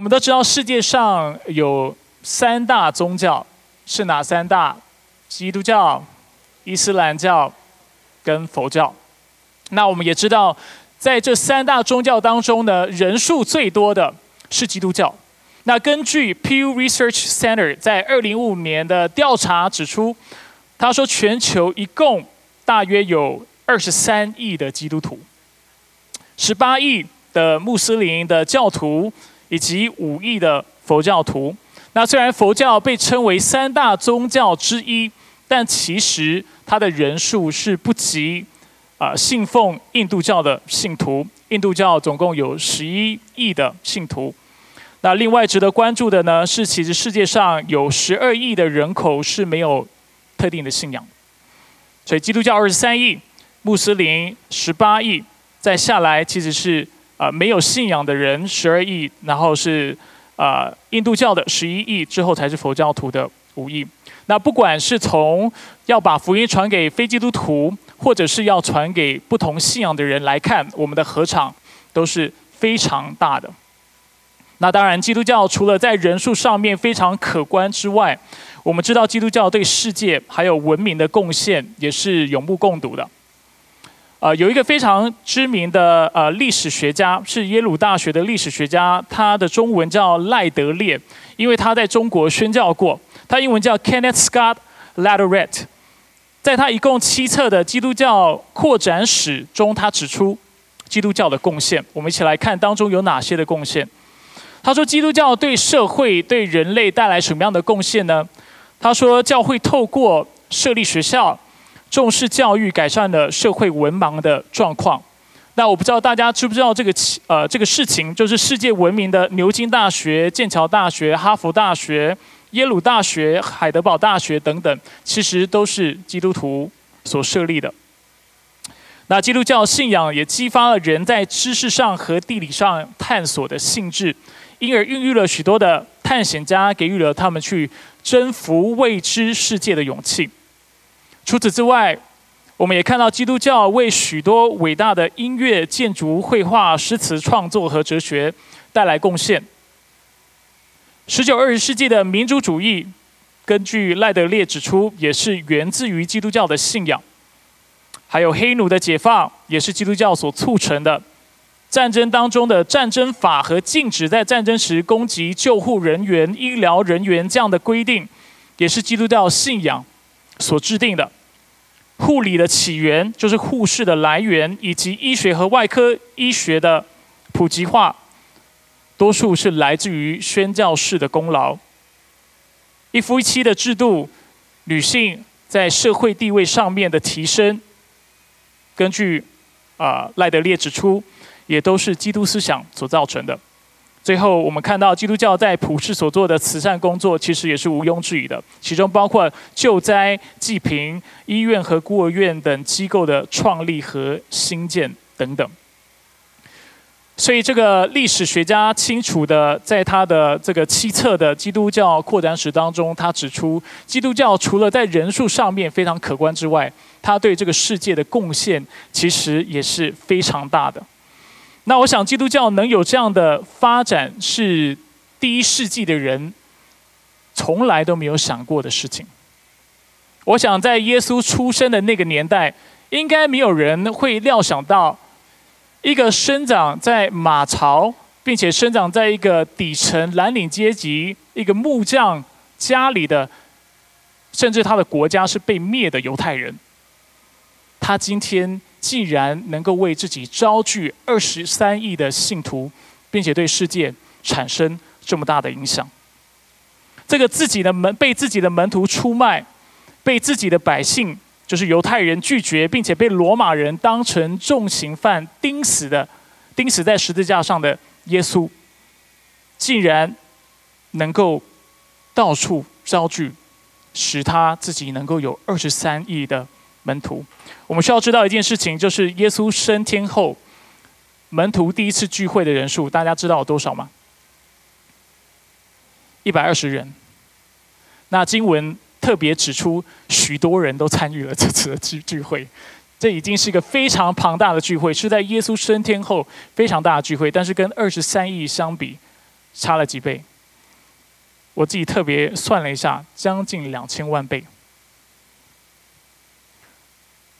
我们都知道世界上有三大宗教，是哪三大？基督教、伊斯兰教跟佛教。那我们也知道，在这三大宗教当中呢，人数最多的是基督教。那根据 Pew Research Center 在二零五年的调查指出，他说全球一共大约有二十三亿的基督徒，十八亿的穆斯林的教徒。以及五亿的佛教徒。那虽然佛教被称为三大宗教之一，但其实它的人数是不及啊信奉印度教的信徒。印度教总共有十一亿的信徒。那另外值得关注的呢，是其实世界上有十二亿的人口是没有特定的信仰。所以基督教二十三亿，穆斯林十八亿，再下来其实是。啊，没有信仰的人十二亿，然后是啊印度教的十一亿，之后才是佛教徒的五亿。那不管是从要把福音传给非基督徒，或者是要传给不同信仰的人来看，我们的合场都是非常大的。那当然，基督教除了在人数上面非常可观之外，我们知道基督教对世界还有文明的贡献也是有目共睹的。呃，有一个非常知名的呃历史学家，是耶鲁大学的历史学家，他的中文叫赖德烈，因为他在中国宣教过。他英文叫 Kenneth Scott Latourette，在他一共七册的基督教扩展史中，他指出基督教的贡献。我们一起来看当中有哪些的贡献。他说，基督教对社会、对人类带来什么样的贡献呢？他说，教会透过设立学校。重视教育，改善了社会文盲的状况。那我不知道大家知不知道这个呃这个事情，就是世界闻名的牛津大学、剑桥大学、哈佛大学、耶鲁大学、海德堡大学等等，其实都是基督徒所设立的。那基督教信仰也激发了人在知识上和地理上探索的兴致，因而孕育了许多的探险家，给予了他们去征服未知世界的勇气。除此之外，我们也看到基督教为许多伟大的音乐、建筑、绘画、诗词创作和哲学带来贡献。十九、二十世纪的民主主义，根据赖德烈指出，也是源自于基督教的信仰。还有黑奴的解放，也是基督教所促成的。战争当中的战争法和禁止在战争时攻击救护人员、医疗人员这样的规定，也是基督教信仰所制定的。护理的起源就是护士的来源，以及医学和外科医学的普及化，多数是来自于宣教士的功劳。一夫一妻的制度，女性在社会地位上面的提升，根据啊赖德烈指出，也都是基督思想所造成的。最后，我们看到基督教在普世所做的慈善工作，其实也是毋庸置疑的。其中包括救灾、济贫、医院和孤儿院等机构的创立和新建等等。所以，这个历史学家清楚的在他的这个七册的基督教扩展史当中，他指出，基督教除了在人数上面非常可观之外，他对这个世界的贡献其实也是非常大的。那我想，基督教能有这样的发展，是第一世纪的人从来都没有想过的事情。我想，在耶稣出生的那个年代，应该没有人会料想到，一个生长在马槽，并且生长在一个底层蓝领阶级、一个木匠家里的，甚至他的国家是被灭的犹太人，他今天。既然能够为自己招聚二十三亿的信徒，并且对世界产生这么大的影响，这个自己的门被自己的门徒出卖，被自己的百姓就是犹太人拒绝，并且被罗马人当成重刑犯钉死的，钉死在十字架上的耶稣，竟然能够到处招聚，使他自己能够有二十三亿的。门徒，我们需要知道一件事情，就是耶稣升天后，门徒第一次聚会的人数，大家知道有多少吗？一百二十人。那经文特别指出，许多人都参与了这次的聚聚会，这已经是一个非常庞大的聚会，是在耶稣升天后非常大的聚会。但是跟二十三亿相比，差了几倍？我自己特别算了一下，将近两千万倍。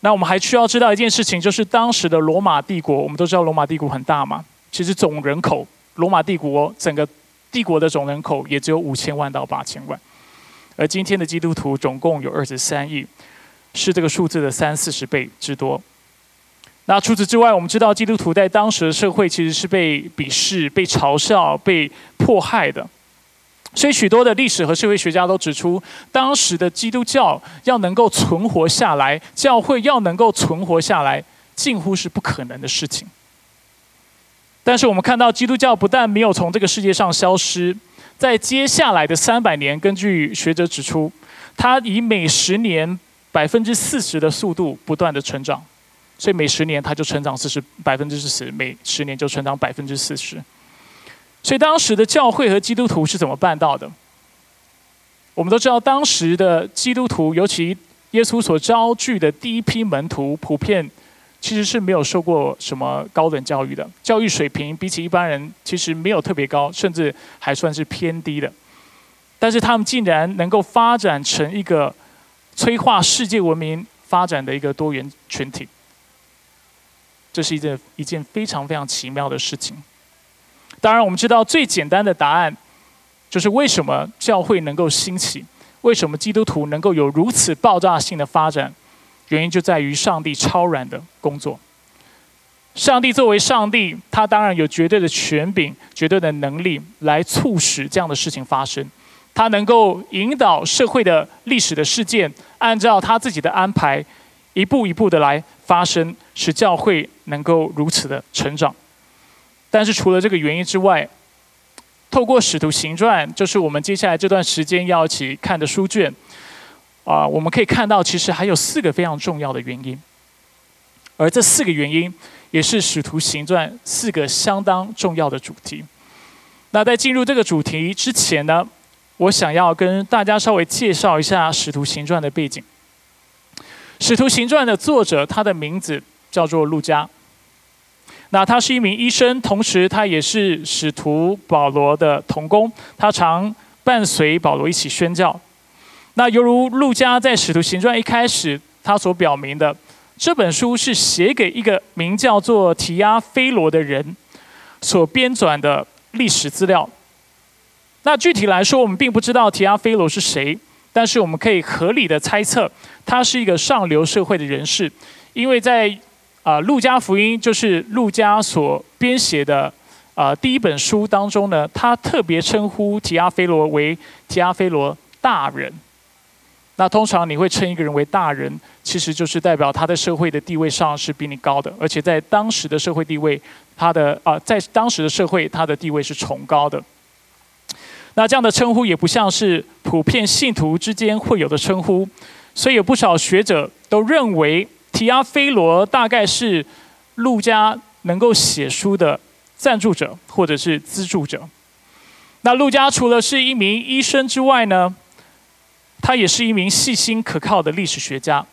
那我们还需要知道一件事情，就是当时的罗马帝国，我们都知道罗马帝国很大嘛，其实总人口，罗马帝国整个帝国的总人口也只有五千万到八千万，而今天的基督徒总共有二十三亿，是这个数字的三四十倍之多。那除此之外，我们知道基督徒在当时的社会其实是被鄙视、被嘲笑、被迫害的。所以，许多的历史和社会学家都指出，当时的基督教要能够存活下来，教会要能够存活下来，近乎是不可能的事情。但是，我们看到基督教不但没有从这个世界上消失，在接下来的三百年，根据学者指出，它以每十年百分之四十的速度不断的成长，所以每十年它就成长四十百分之四十，每十年就成长百分之四十。所以当时的教会和基督徒是怎么办到的？我们都知道，当时的基督徒，尤其耶稣所招聚的第一批门徒，普遍其实是没有受过什么高等教育的，教育水平比起一般人其实没有特别高，甚至还算是偏低的。但是他们竟然能够发展成一个催化世界文明发展的一个多元群体，这是一件一件非常非常奇妙的事情。当然，我们知道最简单的答案，就是为什么教会能够兴起，为什么基督徒能够有如此爆炸性的发展，原因就在于上帝超然的工作。上帝作为上帝，他当然有绝对的权柄、绝对的能力来促使这样的事情发生。他能够引导社会的历史的事件，按照他自己的安排，一步一步的来发生，使教会能够如此的成长。但是除了这个原因之外，透过《使徒行传》，就是我们接下来这段时间要一起看的书卷，啊，我们可以看到其实还有四个非常重要的原因，而这四个原因也是《使徒行传》四个相当重要的主题。那在进入这个主题之前呢，我想要跟大家稍微介绍一下《使徒行传》的背景。《使徒行传》的作者，他的名字叫做路加。那他是一名医生，同时他也是使徒保罗的同工，他常伴随保罗一起宣教。那犹如路加在《使徒行传》一开始他所表明的，这本书是写给一个名叫做提亚菲罗的人所编纂的历史资料。那具体来说，我们并不知道提亚菲罗是谁，但是我们可以合理的猜测，他是一个上流社会的人士，因为在。啊，《路加福音》就是路加所编写的啊第一本书当中呢，他特别称呼提阿菲罗为提阿菲罗大人。那通常你会称一个人为大人，其实就是代表他在社会的地位上是比你高的，而且在当时的社会地位，他的啊在当时的社会他的地位是崇高的。那这样的称呼也不像是普遍信徒之间会有的称呼，所以有不少学者都认为。提阿菲罗大概是路加能够写书的赞助者或者是资助者。那路加除了是一名医生之外呢，他也是一名细心可靠的历史学家。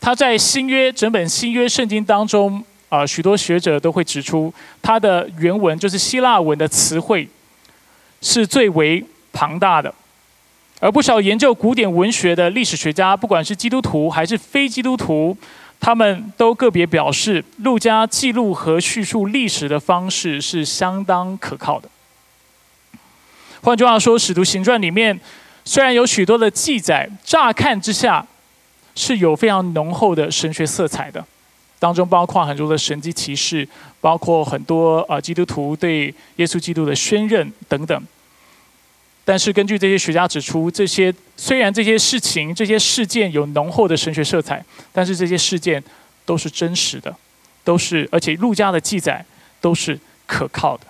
他在新约整本新约圣经当中，啊，许多学者都会指出，他的原文就是希腊文的词汇是最为庞大的。而不少研究古典文学的历史学家，不管是基督徒还是非基督徒，他们都个别表示，路加记录和叙述历史的方式是相当可靠的。换句话说，《使徒行传》里面虽然有许多的记载，乍看之下是有非常浓厚的神学色彩的，当中包括很多的神迹奇事，包括很多呃基督徒对耶稣基督的宣认等等。但是，根据这些学家指出，这些虽然这些事情、这些事件有浓厚的神学色彩，但是这些事件都是真实的，都是而且陆家的记载都是可靠的。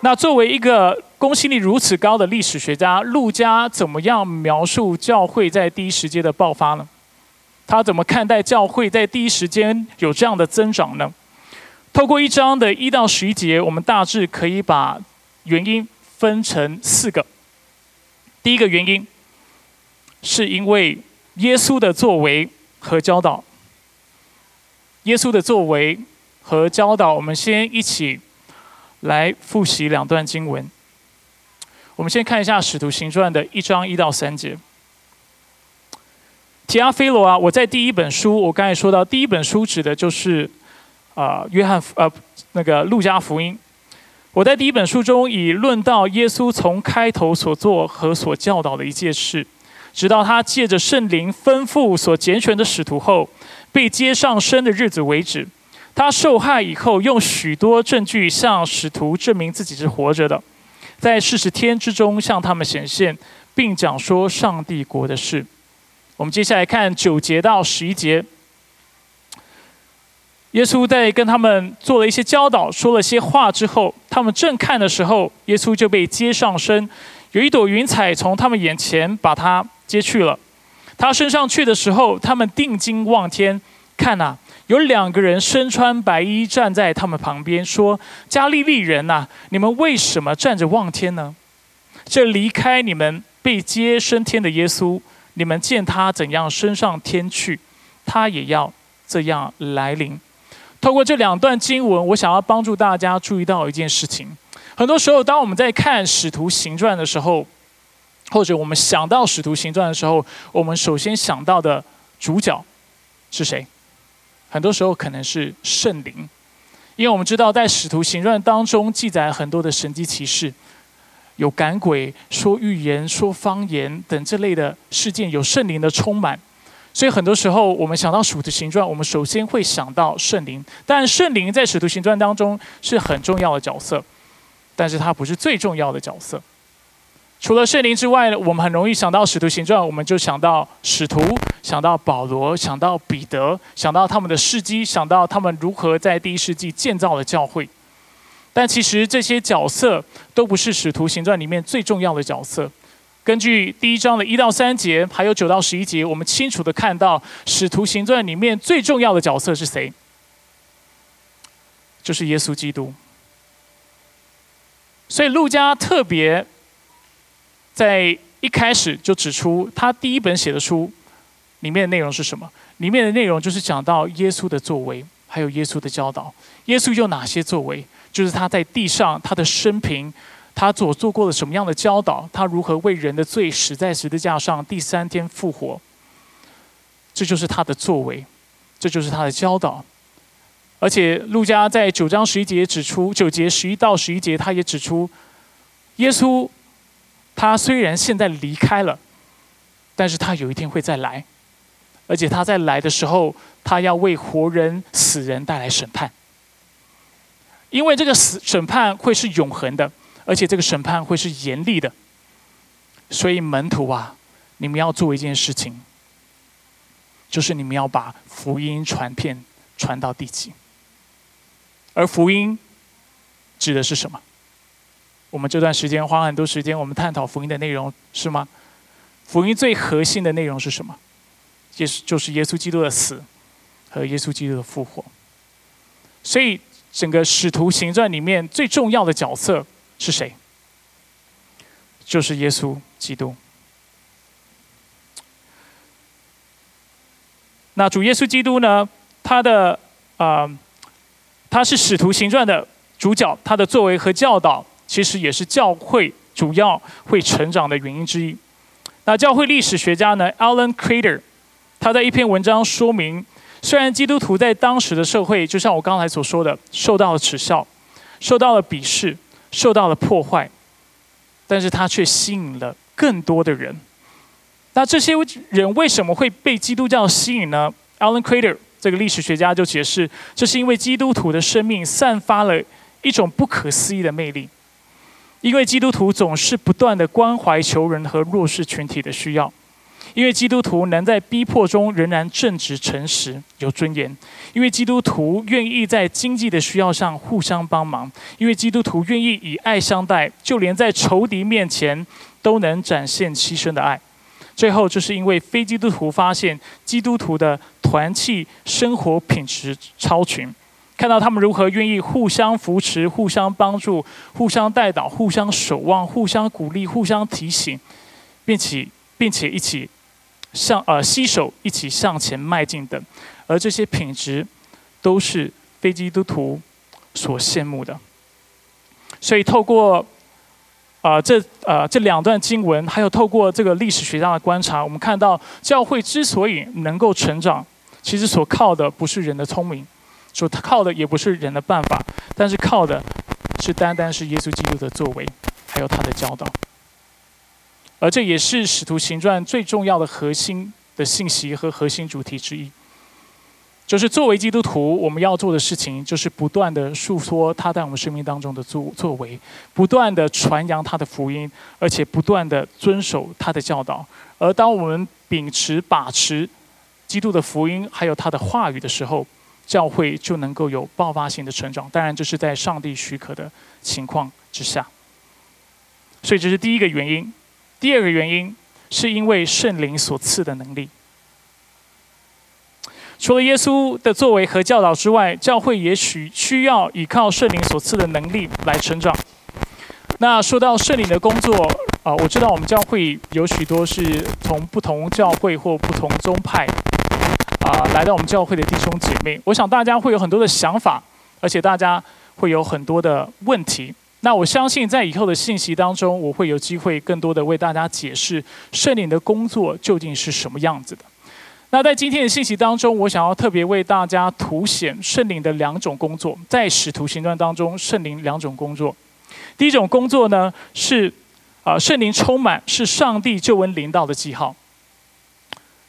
那作为一个公信力如此高的历史学家，陆家怎么样描述教会在第一时间的爆发呢？他怎么看待教会在第一时间有这样的增长呢？透过一章的一到十一节，我们大致可以把。原因分成四个。第一个原因，是因为耶稣的作为和教导。耶稣的作为和教导，我们先一起来复习两段经文。我们先看一下《使徒行传》的一章一到三节。提阿菲罗啊，我在第一本书，我刚才说到第一本书指的就是啊约翰呃那个路加福音。我在第一本书中已论到耶稣从开头所做和所教导的一件事，直到他借着圣灵吩咐所拣选的使徒后，被接上升的日子为止。他受害以后，用许多证据向使徒证明自己是活着的，在四十天之中向他们显现，并讲说上帝国的事。我们接下来看九节到十一节。耶稣在跟他们做了一些教导，说了些话之后，他们正看的时候，耶稣就被接上身，有一朵云彩从他们眼前把他接去了。他升上去的时候，他们定睛望天，看呐，有两个人身穿白衣站在他们旁边，说：“加利利人呐，你们为什么站着望天呢？这离开你们被接升天的耶稣，你们见他怎样升上天去，他也要这样来临。”透过这两段经文，我想要帮助大家注意到一件事情：很多时候，当我们在看《使徒行传》的时候，或者我们想到《使徒行传》的时候，我们首先想到的主角是谁？很多时候可能是圣灵，因为我们知道在《使徒行传》当中记载很多的神迹奇事，有赶鬼、说预言、说方言等这类的事件，有圣灵的充满。所以很多时候，我们想到《使徒行传》，我们首先会想到圣灵。但圣灵在《使徒行传》当中是很重要的角色，但是它不是最重要的角色。除了圣灵之外，我们很容易想到《使徒行传》，我们就想到使徒，想到保罗，想到彼得，想到他们的事迹，想到他们如何在第一世纪建造了教会。但其实这些角色都不是《使徒行传》里面最重要的角色。根据第一章的一到三节，还有九到十一节，我们清楚的看到《使徒行传》里面最重要的角色是谁？就是耶稣基督。所以路加特别在一开始就指出，他第一本写的书里面的内容是什么？里面的内容就是讲到耶稣的作为，还有耶稣的教导。耶稣有哪些作为？就是他在地上他的生平。他所做过了什么样的教导？他如何为人的罪死在十字架上，第三天复活？这就是他的作为，这就是他的教导。而且，路加在九章十一节指出，九节十一到十一节，他也指出，耶稣他虽然现在离开了，但是他有一天会再来，而且他在来的时候，他要为活人、死人带来审判，因为这个死审判会是永恒的。而且这个审判会是严厉的，所以门徒啊，你们要做一件事情，就是你们要把福音传遍，传到地极。而福音指的是什么？我们这段时间花很多时间，我们探讨福音的内容，是吗？福音最核心的内容是什么？也是就是耶稣基督的死和耶稣基督的复活。所以整个使徒行传里面最重要的角色。是谁？就是耶稣基督。那主耶稣基督呢？他的啊，他是使徒行传的主角，他的作为和教导，其实也是教会主要会成长的原因之一。那教会历史学家呢，Alan Crater，他在一篇文章说明，虽然基督徒在当时的社会，就像我刚才所说的，受到了耻笑，受到了鄙视。受到了破坏，但是他却吸引了更多的人。那这些人为什么会被基督教吸引呢？Alan Crater 这个历史学家就解释，这是因为基督徒的生命散发了一种不可思议的魅力，因为基督徒总是不断的关怀求人和弱势群体的需要。因为基督徒能在逼迫中仍然正直、诚实、有尊严；因为基督徒愿意在经济的需要上互相帮忙；因为基督徒愿意以爱相待，就连在仇敌面前都能展现牺牲的爱。最后，就是因为非基督徒发现基督徒的团契生活品质超群，看到他们如何愿意互相扶持、互相帮助、互相带导、互相守望、互相鼓励、互相提醒，并且并且一起。向呃携手一起向前迈进的，而这些品质都是非基督徒所羡慕的。所以透过啊这呃这两段经文，还有透过这个历史学家的观察，我们看到教会之所以能够成长，其实所靠的不是人的聪明，所靠的也不是人的办法，但是靠的是单单是耶稣基督的作为，还有他的教导。而这也是使徒行传最重要的核心的信息和核心主题之一。就是作为基督徒，我们要做的事情，就是不断的诉说他在我们生命当中的作作为，不断的传扬他的福音，而且不断的遵守他的教导。而当我们秉持把持基督的福音，还有他的话语的时候，教会就能够有爆发性的成长。当然，这是在上帝许可的情况之下。所以，这是第一个原因。第二个原因，是因为圣灵所赐的能力。除了耶稣的作为和教导之外，教会也许需要依靠圣灵所赐的能力来成长。那说到圣灵的工作啊，我知道我们教会有许多是从不同教会或不同宗派啊来到我们教会的弟兄姐妹。我想大家会有很多的想法，而且大家会有很多的问题。那我相信在以后的信息当中，我会有机会更多的为大家解释圣灵的工作究竟是什么样子的。那在今天的信息当中，我想要特别为大家凸显圣灵的两种工作，在使徒行传当中，圣灵两种工作。第一种工作呢，是啊，圣灵充满是上帝救恩临到的记号。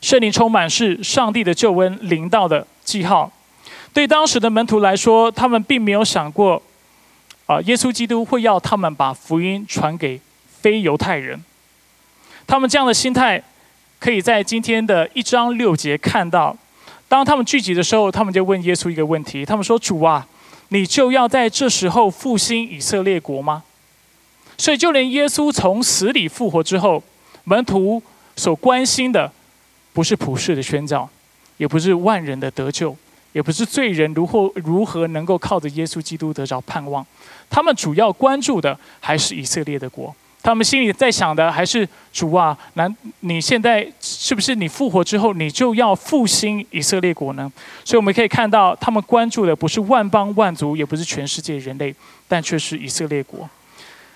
圣灵充满是上帝的救恩临到的记号。对当时的门徒来说，他们并没有想过啊，耶稣基督会要他们把福音传给非犹太人。他们这样的心态。可以在今天的一章六节看到，当他们聚集的时候，他们就问耶稣一个问题：他们说，主啊，你就要在这时候复兴以色列国吗？所以，就连耶稣从死里复活之后，门徒所关心的，不是普世的宣教，也不是万人的得救，也不是罪人如何如何能够靠着耶稣基督得着盼望，他们主要关注的还是以色列的国。他们心里在想的还是主啊，难你现在是不是你复活之后，你就要复兴以色列国呢？所以我们可以看到，他们关注的不是万邦万族，也不是全世界人类，但却是以色列国。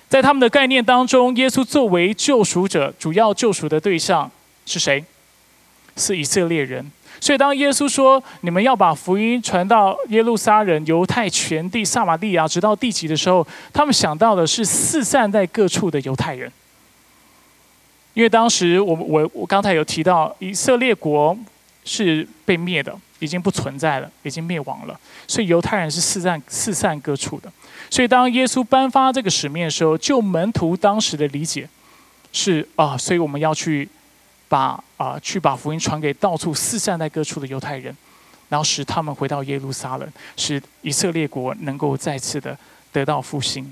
在他们的概念当中，耶稣作为救赎者，主要救赎的对象是谁？是以色列人。所以，当耶稣说“你们要把福音传到耶路撒冷、犹太全地、撒玛利亚，直到地极”的时候，他们想到的是四散在各处的犹太人。因为当时我我我刚才有提到，以色列国是被灭的，已经不存在了，已经灭亡了。所以犹太人是四散四散各处的。所以当耶稣颁发这个使命的时候，就门徒当时的理解是啊，所以我们要去。把啊，去把福音传给到处四散在各处的犹太人，然后使他们回到耶路撒冷，使以色列国能够再次的得到复兴。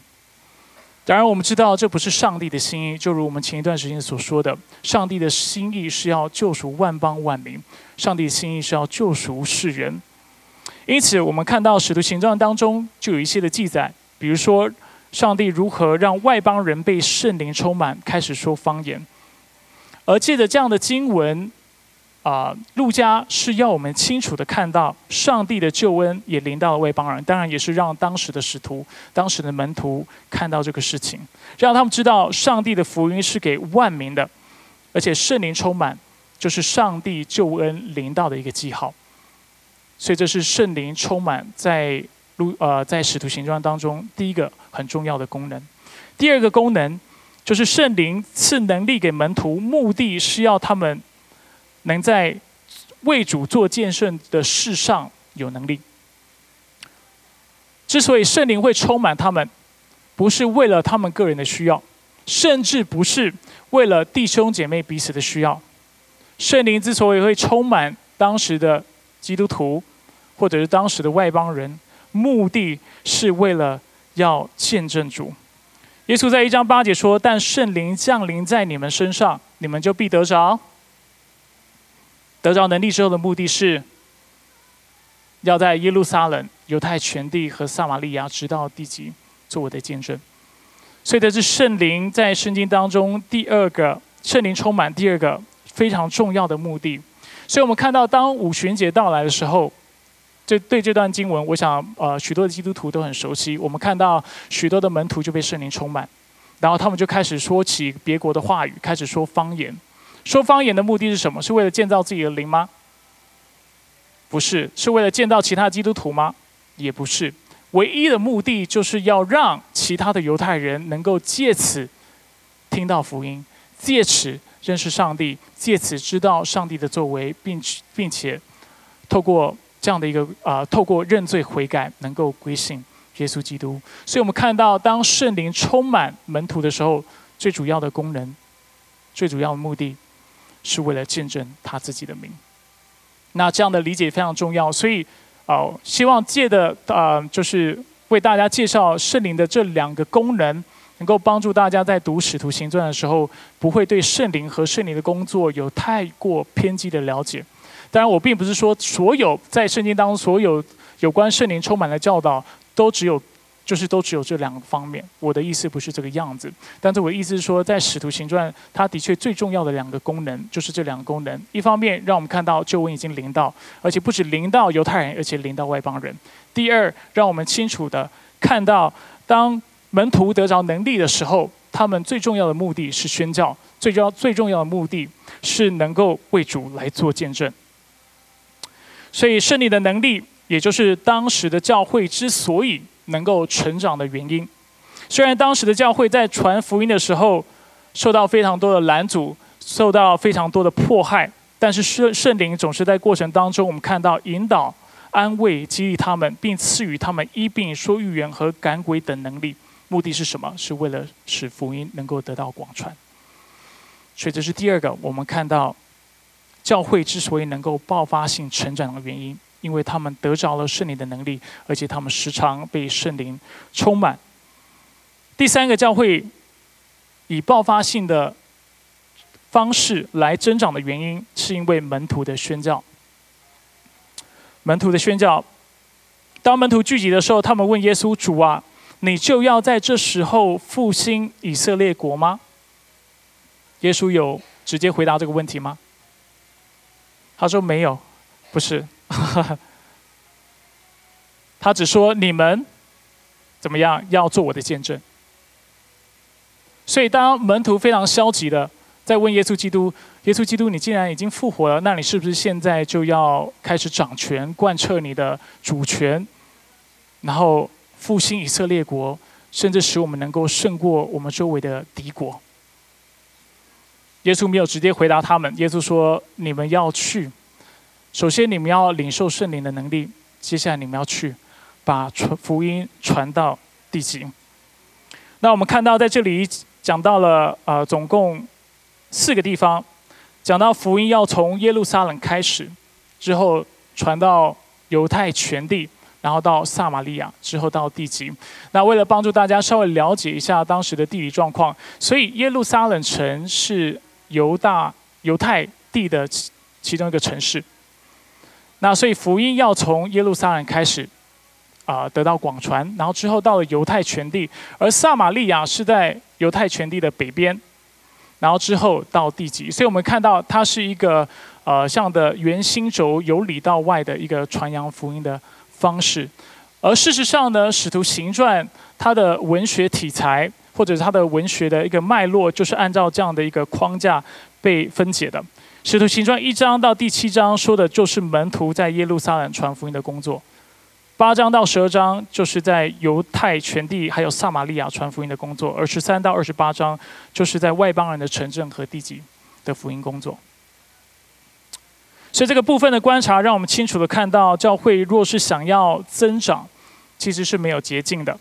当然，我们知道这不是上帝的心意，就如我们前一段时间所说的，上帝的心意是要救赎万邦万民，上帝的心意是要救赎世人。因此，我们看到使徒行传当中就有一些的记载，比如说上帝如何让外邦人被圣灵充满，开始说方言。而借着这样的经文，啊，路加是要我们清楚的看到上帝的救恩也临到了外邦人，当然也是让当时的使徒、当时的门徒看到这个事情，让他们知道上帝的福音是给万民的，而且圣灵充满就是上帝救恩临到的一个记号。所以这是圣灵充满在路呃在使徒行传当中第一个很重要的功能，第二个功能。就是圣灵赐能力给门徒，目的是要他们能在为主做见证的事上有能力。之所以圣灵会充满他们，不是为了他们个人的需要，甚至不是为了弟兄姐妹彼此的需要。圣灵之所以会充满当时的基督徒，或者是当时的外邦人，目的是为了要见证主。耶稣在一章八节说：“但圣灵降临在你们身上，你们就必得着。得着能力之后的目的是，要在耶路撒冷、犹太全地和撒玛利亚直到地极做我的见证。所以，这是圣灵在圣经当中第二个圣灵充满第二个非常重要的目的。所以我们看到，当五旬节到来的时候，这对这段经文，我想呃许多的基督徒都很熟悉。我们看到许多的门徒就被圣灵充满，然后他们就开始说起别国的话语，开始说方言。说方言的目的是什么？是为了建造自己的灵吗？不是，是为了建造其他基督徒吗？也不是。唯一的目的就是要让其他的犹太人能够借此听到福音，借此认识上帝，借此知道上帝的作为，并并且透过这样的一个啊，透过认罪悔改，能够归信耶稣基督。所以我们看到，当圣灵充满门徒的时候，最主要的功能，最主要的目的，是为了见证他自己的名。那这样的理解非常重要，所以。哦，希望借的啊，就是为大家介绍圣灵的这两个功能，能够帮助大家在读使徒行传的时候，不会对圣灵和圣灵的工作有太过偏激的了解。当然，我并不是说所有在圣经当中所有有关圣灵充满的教导都只有。就是都只有这两个方面，我的意思不是这个样子，但是我的意思是说，在使徒行传，它的确最重要的两个功能就是这两个功能。一方面让我们看到救恩已经临到，而且不止临到犹太人，而且临到外邦人。第二，让我们清楚的看到，当门徒得着能力的时候，他们最重要的目的是宣教，最重要最重要的目的是能够为主来做见证。所以胜利的能力，也就是当时的教会之所以。能够成长的原因，虽然当时的教会在传福音的时候受到非常多的拦阻，受到非常多的迫害，但是圣圣灵总是在过程当中，我们看到引导、安慰、激励他们，并赐予他们医病、说预言和赶鬼等能力。目的是什么？是为了使福音能够得到广传。所以这是第二个，我们看到教会之所以能够爆发性成长的原因。因为他们得着了圣灵的能力，而且他们时常被圣灵充满。第三个教会以爆发性的方式来增长的原因，是因为门徒的宣教。门徒的宣教，当门徒聚集的时候，他们问耶稣：“主啊，你就要在这时候复兴以色列国吗？”耶稣有直接回答这个问题吗？他说：“没有，不是。”他只说你们怎么样要做我的见证。所以当门徒非常消极的在问耶稣基督：“耶稣基督，你既然已经复活了，那你是不是现在就要开始掌权，贯彻你的主权，然后复兴以色列国，甚至使我们能够胜过我们周围的敌国？”耶稣没有直接回答他们。耶稣说：“你们要去。”首先，你们要领受圣灵的能力；接下来，你们要去把传福音传到地极。那我们看到在这里讲到了呃，总共四个地方，讲到福音要从耶路撒冷开始，之后传到犹太全地，然后到撒玛利亚，之后到地极。那为了帮助大家稍微了解一下当时的地理状况，所以耶路撒冷城是犹大犹太地的其其中一个城市。那所以福音要从耶路撒冷开始，啊，得到广传，然后之后到了犹太全地，而撒玛利亚是在犹太全地的北边，然后之后到地极。所以我们看到它是一个呃，像的圆心轴由里到外的一个传扬福音的方式。而事实上呢，使徒行传它的文学题材或者是它的文学的一个脉络，就是按照这样的一个框架被分解的。使徒行传一章到第七章说的就是门徒在耶路撒冷传福音的工作，八章到十二章就是在犹太全地还有撒玛利亚传福音的工作，而十三到二十八章就是在外邦人的城镇和地级的福音工作。所以这个部分的观察，让我们清楚的看到，教会若是想要增长，其实是没有捷径的。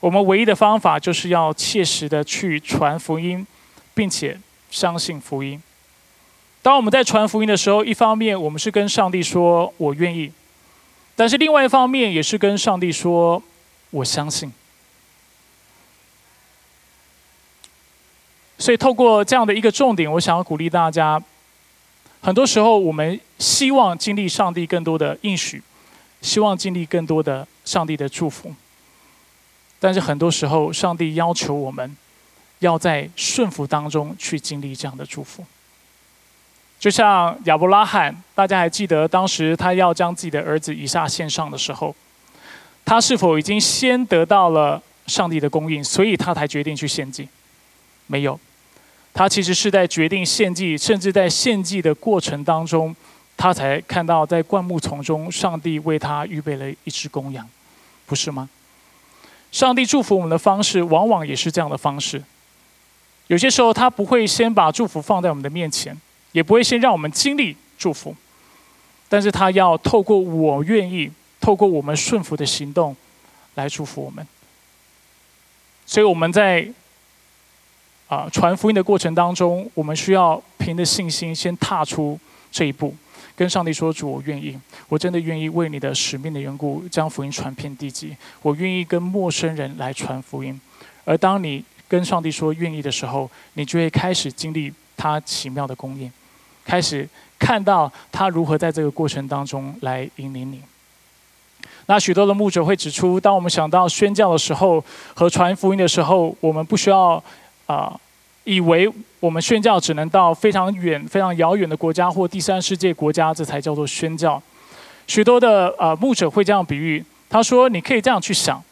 我们唯一的方法，就是要切实的去传福音，并且相信福音。当我们在传福音的时候，一方面我们是跟上帝说“我愿意”，但是另外一方面也是跟上帝说“我相信”。所以，透过这样的一个重点，我想要鼓励大家：很多时候，我们希望经历上帝更多的应许，希望经历更多的上帝的祝福，但是很多时候，上帝要求我们要在顺服当中去经历这样的祝福。就像亚伯拉罕，大家还记得当时他要将自己的儿子以撒献上的时候，他是否已经先得到了上帝的供应，所以他才决定去献祭？没有，他其实是在决定献祭，甚至在献祭的过程当中，他才看到在灌木丛中，上帝为他预备了一只公羊，不是吗？上帝祝福我们的方式，往往也是这样的方式。有些时候，他不会先把祝福放在我们的面前。也不会先让我们经历祝福，但是他要透过我愿意，透过我们顺服的行动，来祝福我们。所以我们在啊传福音的过程当中，我们需要凭着信心先踏出这一步，跟上帝说：“主，我愿意，我真的愿意为你的使命的缘故，将福音传遍地极。我愿意跟陌生人来传福音。”而当你跟上帝说愿意的时候，你就会开始经历他奇妙的供应。开始看到他如何在这个过程当中来引领你。那许多的牧者会指出，当我们想到宣教的时候和传福音的时候，我们不需要啊，以为我们宣教只能到非常远、非常遥远的国家或第三世界国家，这才叫做宣教。许多的呃牧者会这样比喻，他说：“你可以这样去想，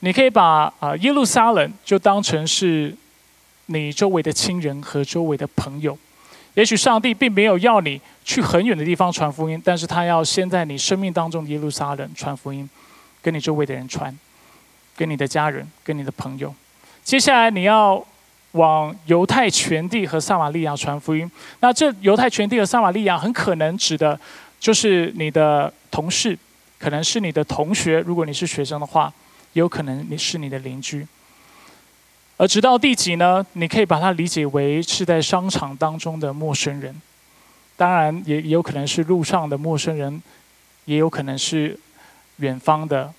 你可以把啊耶路撒冷就当成是你周围的亲人和周围的朋友。”也许上帝并没有要你去很远的地方传福音，但是他要先在你生命当中的耶路撒冷传福音，跟你周围的人传，跟你的家人，跟你的朋友。接下来你要往犹太全地和撒玛利亚传福音。那这犹太全地和撒玛利亚很可能指的就是你的同事，可能是你的同学，如果你是学生的话，也有可能你是你的邻居。而直到第几呢？你可以把它理解为是在商场当中的陌生人，当然也有可能是路上的陌生人，也有可能是远方的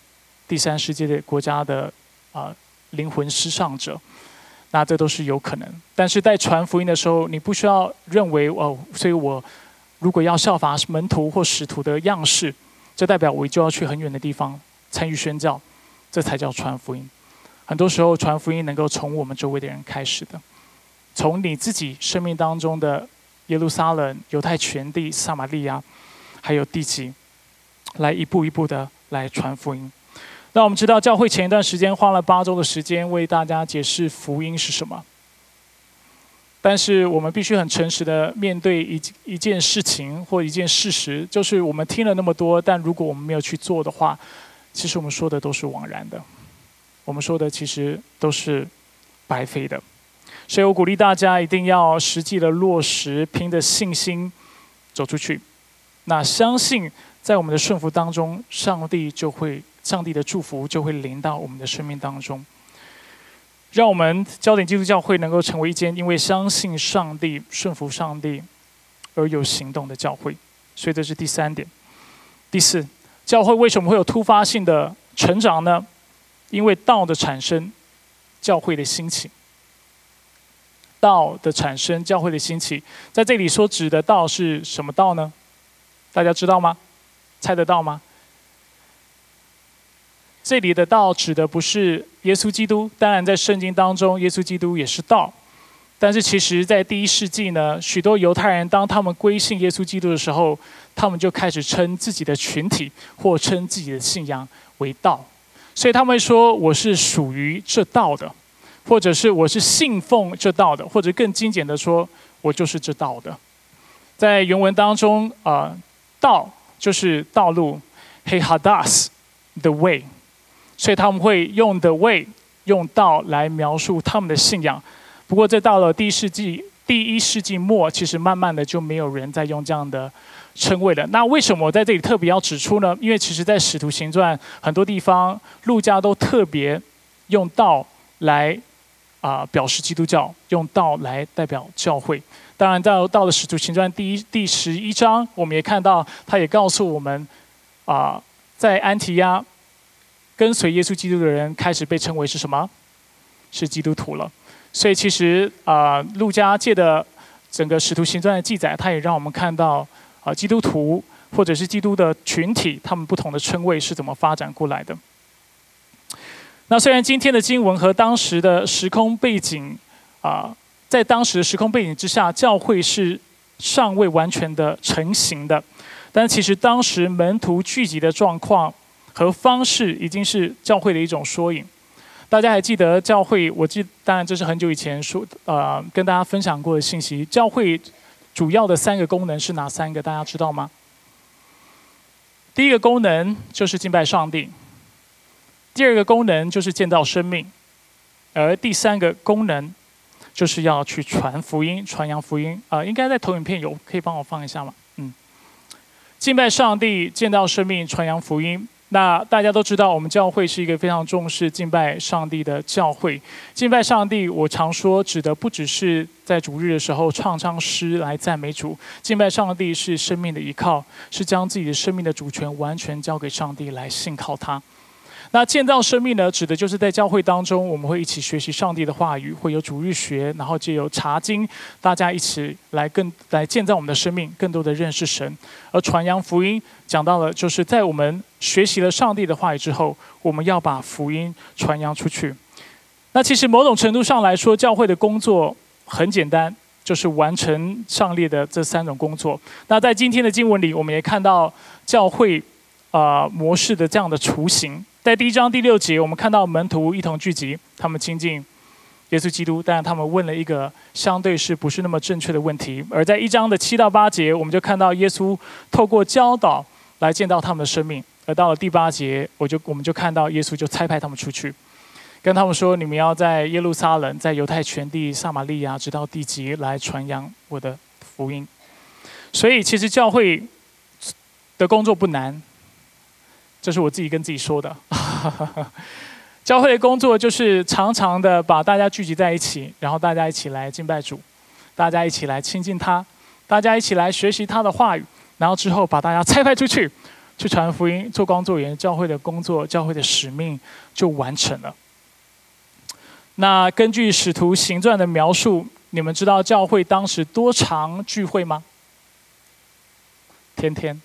第三世界的国家的啊灵魂失丧者，那这都是有可能。但是在传福音的时候，你不需要认为哦，所以我如果要效法门徒或使徒的样式，这代表我就要去很远的地方参与宣教，这才叫传福音。很多时候，传福音能够从我们周围的人开始的，从你自己生命当中的耶路撒冷、犹太全地、撒玛利亚，还有地基，来一步一步的来传福音。那我们知道，教会前一段时间花了八周的时间为大家解释福音是什么。但是我们必须很诚实的面对一一件事情或一件事实，就是我们听了那么多，但如果我们没有去做的话，其实我们说的都是枉然的。我们说的其实都是白费的，所以我鼓励大家一定要实际的落实，凭着信心走出去。那相信在我们的顺服当中，上帝就会，上帝的祝福就会临到我们的生命当中。让我们焦点基督教会能够成为一间因为相信上帝、顺服上帝而有行动的教会。所以这是第三点。第四，教会为什么会有突发性的成长呢？因为道的产生，教会的兴起。道的产生，教会的兴起，在这里说指的道是什么道呢？大家知道吗？猜得到吗？这里的道指的不是耶稣基督，当然在圣经当中，耶稣基督也是道。但是其实，在第一世纪呢，许多犹太人当他们归信耶稣基督的时候，他们就开始称自己的群体或称自己的信仰为道。所以他们说我是属于这道的，或者是我是信奉这道的，或者更精简的说，我就是这道的。在原文当中，啊，道就是道路，He hadas the way，所以他们会用 the way 用道来描述他们的信仰。不过，这到了第一世纪，第一世纪末，其实慢慢的就没有人在用这样的。称谓了那为什么我在这里特别要指出呢？因为其实，在使徒行传很多地方，路加都特别用道来啊表示基督教，用道来代表教会。当然，到到了使徒行传第一第十一章，我们也看到，他也告诉我们啊，在安提亚跟随耶稣基督的人开始被称为是什么？是基督徒了。所以，其实啊，路加借的整个使徒行传的记载，他也让我们看到。啊，基督徒或者是基督的群体，他们不同的称谓是怎么发展过来的？那虽然今天的经文和当时的时空背景啊，在当时的时空背景之下，教会是尚未完全的成型的。但其实当时门徒聚集的状况和方式，已经是教会的一种缩影。大家还记得教会？我记，当然这是很久以前说，呃，跟大家分享过的信息。教会主要的三个功能是哪三个？大家知道吗？第一个功能就是敬拜上帝，第二个功能就是建造生命，而第三个功能就是要去传福音、传扬福音。啊，应该在投影片有，可以帮我放一下吗？嗯敬拜上帝，建造生命，传扬福音。那大家都知道，我们教会是一个非常重视敬拜上帝的教会。敬拜上帝，我常说，指的不只是在主日的时候唱唱诗来赞美主。敬拜上帝是生命的依靠，是将自己的生命的主权完全交给上帝来信靠他。那建造生命呢，指的就是在教会当中，我们会一起学习上帝的话语，会有主日学，然后借由查经，大家一起来更来建造我们的生命，更多的认识神。而传扬福音讲到了，就是在我们学习了上帝的话语之后，我们要把福音传扬出去。那其实某种程度上来说，教会的工作很简单，就是完成上列的这三种工作。那在今天的经文里，我们也看到教会啊模式的这样的雏形。在第一章第六节，我们看到门徒一同聚集，他们亲近耶稣基督，但是他们问了一个相对是不是那么正确的问题。而在一章的七到八节，我们就看到耶稣透过教导来见到他们的生命。而到了第八节，我就我们就看到耶稣就差派他们出去，跟他们说：“你们要在耶路撒冷，在犹太全地、撒玛利亚，直到地极，来传扬我的福音。”所以，其实教会的工作不难。这是我自己跟自己说的。教会的工作就是常常的把大家聚集在一起，然后大家一起来敬拜主，大家一起来亲近他，大家一起来学习他的话语，然后之后把大家拆派出去，去传福音、做工作员。教会的工作、教会的使命就完成了。那根据使徒行传的描述，你们知道教会当时多长聚会吗？天天。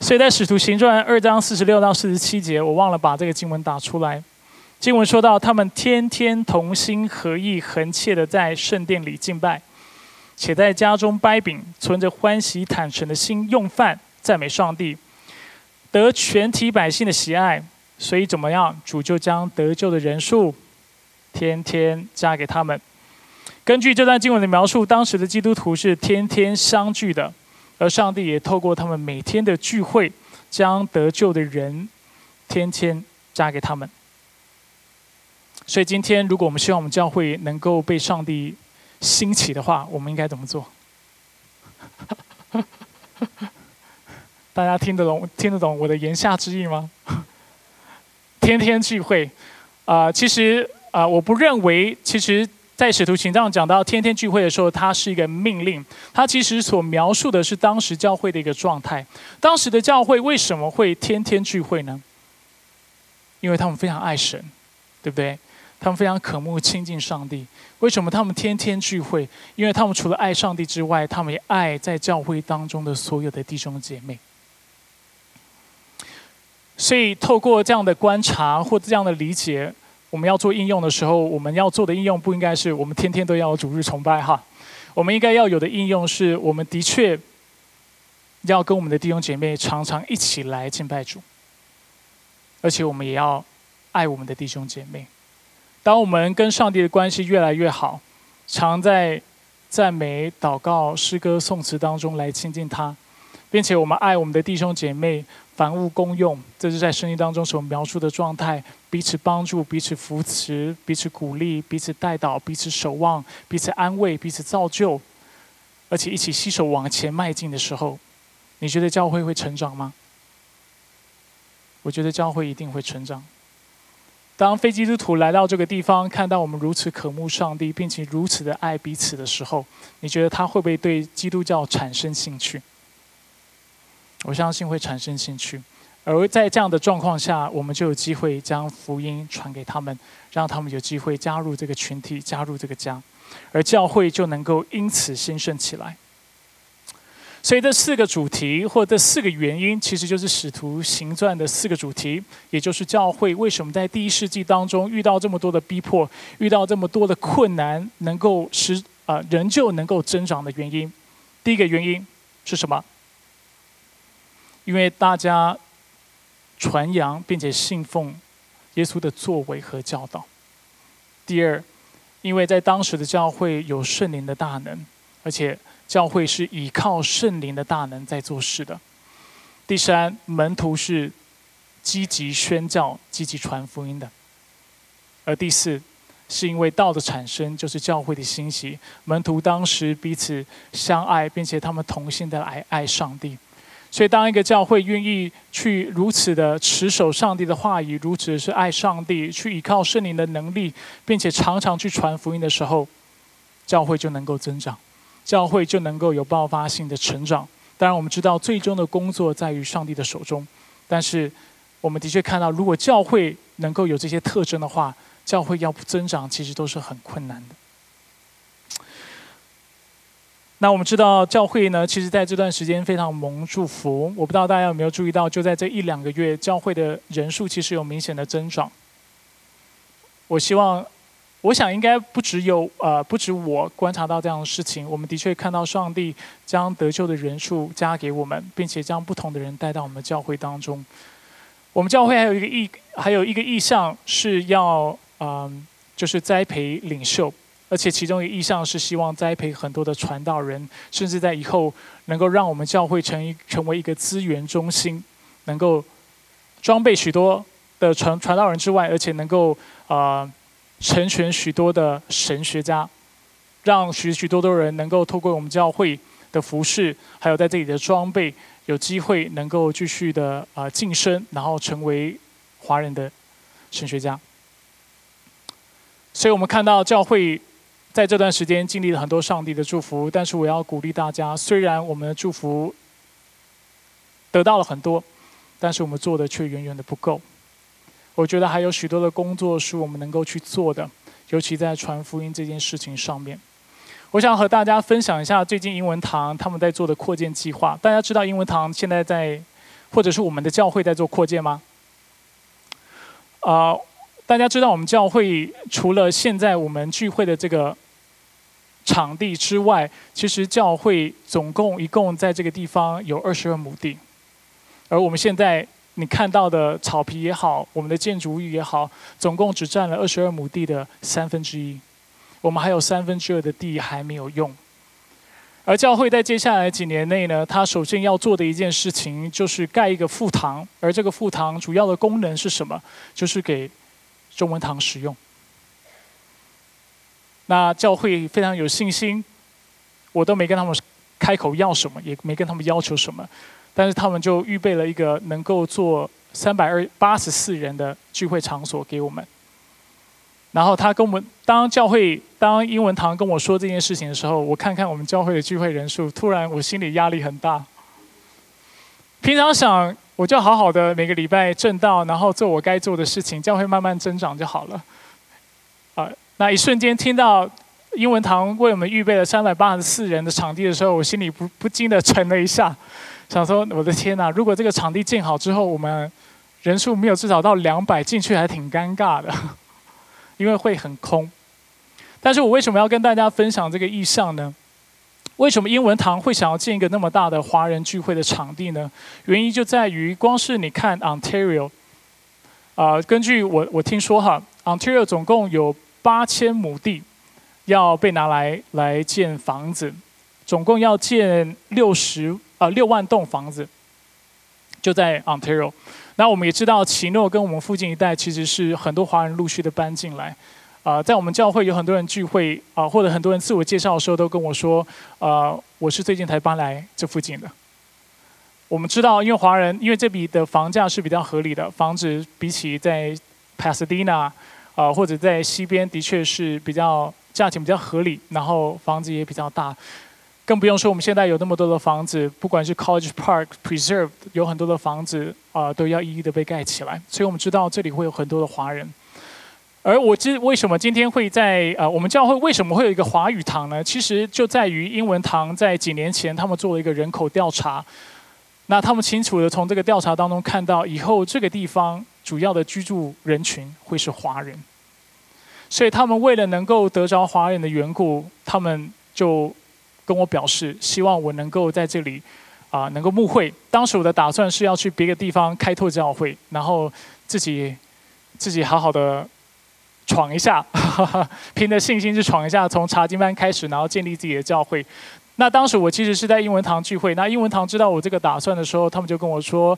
所以在使徒行传二章四十六到四十七节，我忘了把这个经文打出来。经文说到，他们天天同心合意、恒切的在圣殿里敬拜，且在家中掰饼，存着欢喜坦诚的心用饭，赞美上帝，得全体百姓的喜爱。所以怎么样，主就将得救的人数天天加给他们。根据这段经文的描述，当时的基督徒是天天相聚的。而上帝也透过他们每天的聚会，将得救的人天天加给他们。所以今天，如果我们希望我们教会能够被上帝兴起的话，我们应该怎么做？大家听得懂听得懂我的言下之意吗？天天聚会，啊，其实啊，我不认为其实。在使徒行传讲到天天聚会的时候，它是一个命令。它其实所描述的是当时教会的一个状态。当时的教会为什么会天天聚会呢？因为他们非常爱神，对不对？他们非常渴慕亲近上帝。为什么他们天天聚会？因为他们除了爱上帝之外，他们也爱在教会当中的所有的弟兄姐妹。所以，透过这样的观察或这样的理解。我们要做应用的时候，我们要做的应用不应该是我们天天都要主日崇拜哈。我们应该要有的应用是我们的确要跟我们的弟兄姐妹常常一起来敬拜主，而且我们也要爱我们的弟兄姐妹。当我们跟上帝的关系越来越好，常在赞美、祷告、诗歌、颂词当中来亲近他，并且我们爱我们的弟兄姐妹。凡物公用，这是在圣经当中所描述的状态：彼此帮助、彼此扶持、彼此鼓励、彼此带导、彼此守望、彼此安慰、彼此造就，而且一起携手往前迈进的时候，你觉得教会会成长吗？我觉得教会一定会成长。当非基督徒来到这个地方，看到我们如此渴慕上帝，并且如此的爱彼此的时候，你觉得他会不会对基督教产生兴趣？我相信会产生兴趣，而在这样的状况下，我们就有机会将福音传给他们，让他们有机会加入这个群体，加入这个家，而教会就能够因此兴盛起来。所以这四个主题或这四个原因，其实就是使徒行传的四个主题，也就是教会为什么在第一世纪当中遇到这么多的逼迫，遇到这么多的困难，能够使啊仍旧能够增长的原因。第一个原因是什么？因为大家传扬并且信奉耶稣的作为和教导。第二，因为在当时的教会有圣灵的大能，而且教会是依靠圣灵的大能在做事的。第三，门徒是积极宣教、积极传福音的。而第四，是因为道的产生就是教会的兴起，门徒当时彼此相爱，并且他们同心的来爱上帝。所以，当一个教会愿意去如此的持守上帝的话语，如此是爱上帝，去依靠圣灵的能力，并且常常去传福音的时候，教会就能够增长，教会就能够有爆发性的成长。当然，我们知道最终的工作在于上帝的手中，但是我们的确看到，如果教会能够有这些特征的话，教会要不增长，其实都是很困难的。那我们知道，教会呢，其实在这段时间非常蒙祝福。我不知道大家有没有注意到，就在这一两个月，教会的人数其实有明显的增长。我希望，我想应该不只有呃，不止我观察到这样的事情。我们的确看到上帝将得救的人数加给我们，并且将不同的人带到我们的教会当中。我们教会还有一个意，还有一个意向是要嗯，就是栽培领袖。而且其中一个意向是希望栽培很多的传道人，甚至在以后能够让我们教会成一成为一个资源中心，能够装备许多的传传道人之外，而且能够啊成全许多的神学家，让许许多多人能够透过我们教会的服饰，还有在这里的装备，有机会能够继续的啊晋升，然后成为华人的神学家。所以我们看到教会。在这段时间经历了很多上帝的祝福，但是我要鼓励大家，虽然我们的祝福得到了很多，但是我们做的却远远的不够。我觉得还有许多的工作是我们能够去做的，尤其在传福音这件事情上面。我想和大家分享一下最近英文堂他们在做的扩建计划。大家知道英文堂现在在，或者是我们的教会在做扩建吗？啊，大家知道我们教会除了现在我们聚会的这个。场地之外，其实教会总共一共在这个地方有二十二亩地，而我们现在你看到的草皮也好，我们的建筑物也好，总共只占了二十二亩地的三分之一，我们还有三分之二的地还没有用。而教会在接下来几年内呢，它首先要做的一件事情就是盖一个副堂，而这个副堂主要的功能是什么？就是给中文堂使用。那教会非常有信心，我都没跟他们开口要什么，也没跟他们要求什么，但是他们就预备了一个能够做三百二八十四人的聚会场所给我们。然后他跟我们当教会当英文堂跟我说这件事情的时候，我看看我们教会的聚会人数，突然我心里压力很大。平常想我就好好的每个礼拜正道，然后做我该做的事情，教会慢慢增长就好了。啊。那一瞬间听到英文堂为我们预备了三百八十四人的场地的时候，我心里不不禁的沉了一下，想说：我的天哪！如果这个场地建好之后，我们人数没有至少到两百进去，还挺尴尬的，因为会很空。但是我为什么要跟大家分享这个意向呢？为什么英文堂会想要建一个那么大的华人聚会的场地呢？原因就在于，光是你看 Ontario，啊，根据我我听说哈，Ontario 总共有。八千亩地要被拿来来建房子，总共要建六十呃六万栋房子，就在 Ontario。那我们也知道，奇诺跟我们附近一带其实是很多华人陆续的搬进来。啊，在我们教会有很多人聚会啊，或者很多人自我介绍的时候都跟我说，呃，我是最近才搬来这附近的。我们知道，因为华人，因为这笔的房价是比较合理的，房子比起在 Pasadena。啊，或者在西边的确是比较价钱比较合理，然后房子也比较大，更不用说我们现在有那么多的房子，不管是 College Park Preserve 有很多的房子啊，都要一一的被盖起来，所以我们知道这里会有很多的华人。而我今为什么今天会在呃我们教会为什么会有一个华语堂呢？其实就在于英文堂在几年前他们做了一个人口调查，那他们清楚的从这个调查当中看到以后这个地方。主要的居住人群会是华人，所以他们为了能够得着华人的缘故，他们就跟我表示，希望我能够在这里啊能够牧会。当时我的打算是要去别的地方开拓教会，然后自己自己好好的闯一下，凭着信心去闯一下，从查经班开始，然后建立自己的教会。那当时我其实是在英文堂聚会，那英文堂知道我这个打算的时候，他们就跟我说：“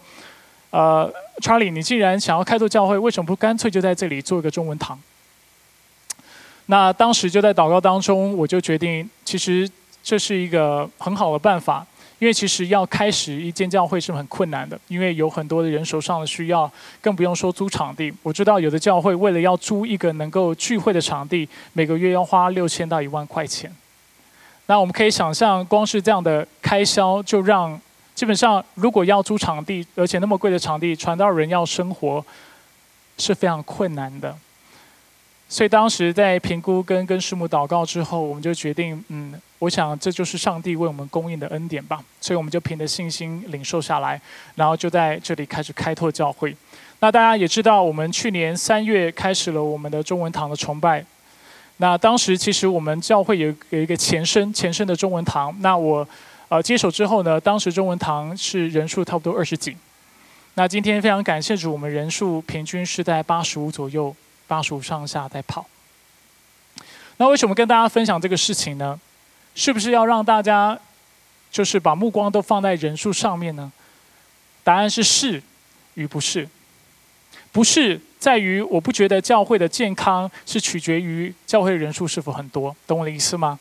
呃查理你既然想要开拓教会，为什么不干脆就在这里做一个中文堂？”那当时就在祷告当中，我就决定，其实这是一个很好的办法，因为其实要开始一间教会是很困难的，因为有很多的人手上的需要，更不用说租场地。我知道有的教会为了要租一个能够聚会的场地，每个月要花六千到一万块钱。那我们可以想象，光是这样的开销，就让基本上如果要租场地，而且那么贵的场地，传道人要生活是非常困难的。所以当时在评估跟跟师母祷告之后，我们就决定，嗯，我想这就是上帝为我们供应的恩典吧。所以我们就凭着信心领受下来，然后就在这里开始开拓教会。那大家也知道，我们去年三月开始了我们的中文堂的崇拜。那当时其实我们教会有有一个前身，前身的中文堂。那我呃接手之后呢，当时中文堂是人数差不多二十几。那今天非常感谢主，我们人数平均是在八十五左右。八十五上下在跑，那为什么跟大家分享这个事情呢？是不是要让大家就是把目光都放在人数上面呢？答案是是与不是。不是在于我不觉得教会的健康是取决于教会人数是否很多，懂我的意思吗？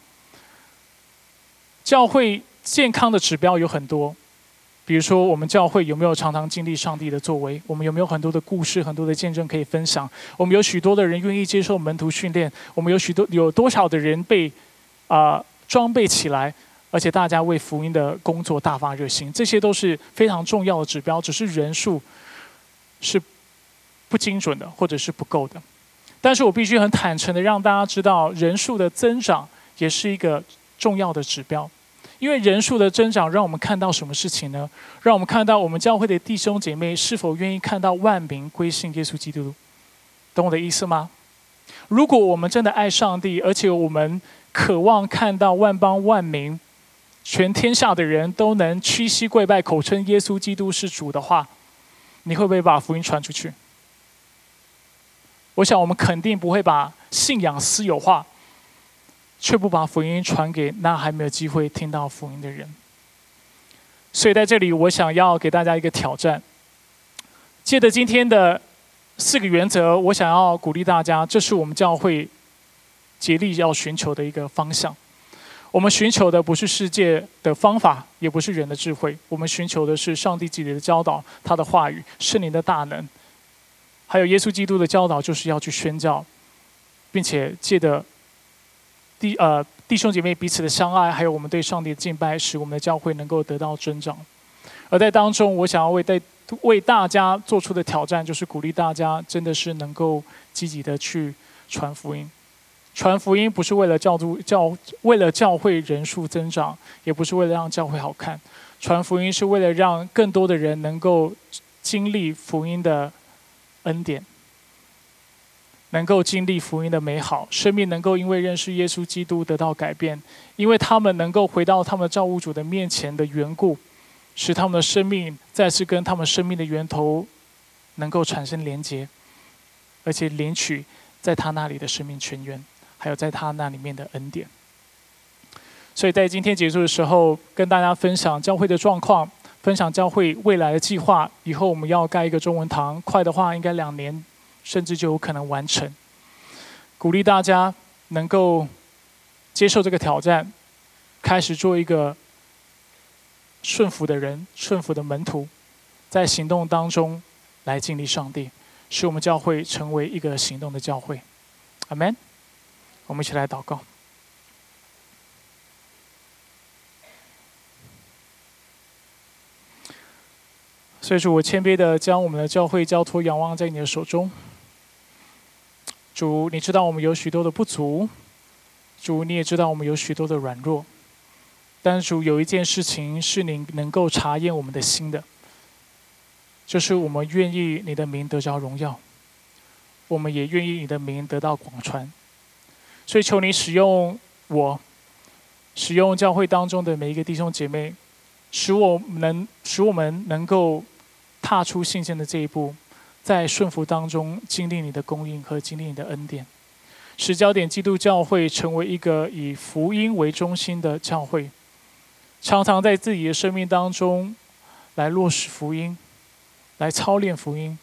教会健康的指标有很多。比如说，我们教会有没有常常经历上帝的作为？我们有没有很多的故事、很多的见证可以分享？我们有许多的人愿意接受门徒训练？我们有许多有多少的人被啊装备起来？而且大家为福音的工作大发热心，这些都是非常重要的指标。只是人数是不精准的，或者是不够的。但是我必须很坦诚的让大家知道，人数的增长也是一个重要的指标。因为人数的增长，让我们看到什么事情呢？让我们看到我们教会的弟兄姐妹是否愿意看到万民归信耶稣基督，懂我的意思吗？如果我们真的爱上帝，而且我们渴望看到万邦万民、全天下的人都能屈膝跪拜，口称耶稣基督是主的话，你会不会把福音传出去？我想，我们肯定不会把信仰私有化。却不把福音传给那还没有机会听到福音的人。所以在这里，我想要给大家一个挑战。借着今天的四个原则，我想要鼓励大家，这是我们教会竭力要寻求的一个方向。我们寻求的不是世界的方法，也不是人的智慧，我们寻求的是上帝自己的教导，他的话语，圣灵的大能，还有耶稣基督的教导，就是要去宣教，并且借着。弟呃弟兄姐妹彼此的相爱，还有我们对上帝的敬拜，使我们的教会能够得到增长。而在当中，我想要为在为大家做出的挑战，就是鼓励大家真的是能够积极的去传福音。传福音不是为了教主教，为了教会人数增长，也不是为了让教会好看。传福音是为了让更多的人能够经历福音的恩典。能够经历福音的美好，生命能够因为认识耶稣基督得到改变，因为他们能够回到他们造物主的面前的缘故，使他们的生命再次跟他们生命的源头能够产生连结，而且领取在他那里的生命泉源，还有在他那里面的恩典。所以在今天结束的时候，跟大家分享教会的状况，分享教会未来的计划。以后我们要盖一个中文堂，快的话应该两年。甚至就有可能完成。鼓励大家能够接受这个挑战，开始做一个顺服的人、顺服的门徒，在行动当中来经历上帝，使我们教会成为一个行动的教会。阿门。我们一起来祷告。所以说我谦卑的将我们的教会交托、仰望在你的手中。主，你知道我们有许多的不足，主，你也知道我们有许多的软弱，但主有一件事情是你能够查验我们的心的，就是我们愿意你的名得着荣耀，我们也愿意你的名得到广传，所以求你使用我，使用教会当中的每一个弟兄姐妹，使我能使我们能够踏出信心的这一步，在顺服当中经历你的供应和经历你的恩典，使焦点基督教会成为一个以福音为中心的教会，常常在自己的生命当中来落实福音，来操练福音，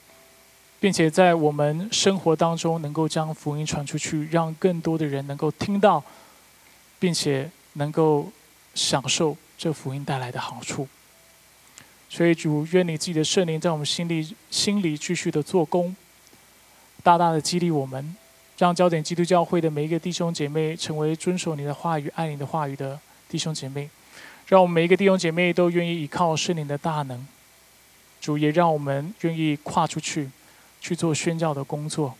并且在我们生活当中能够将福音传出去，让更多的人能够听到，并且。能够享受这福音带来的好处，所以主愿你自己的圣灵在我们心里心里继续的做工，大大的激励我们，让焦点基督教会的每一个弟兄姐妹成为遵守你的话语、爱你的话语的弟兄姐妹，让我们每一个弟兄姐妹都愿意依靠圣灵的大能，主也让我们愿意跨出去去做宣教的工作，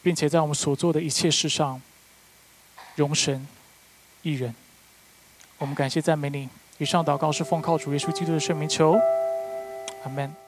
并且在我们所做的一切事上，容神。一人，我们感谢赞美你。以上祷告是奉靠主耶稣基督的圣名求，阿门。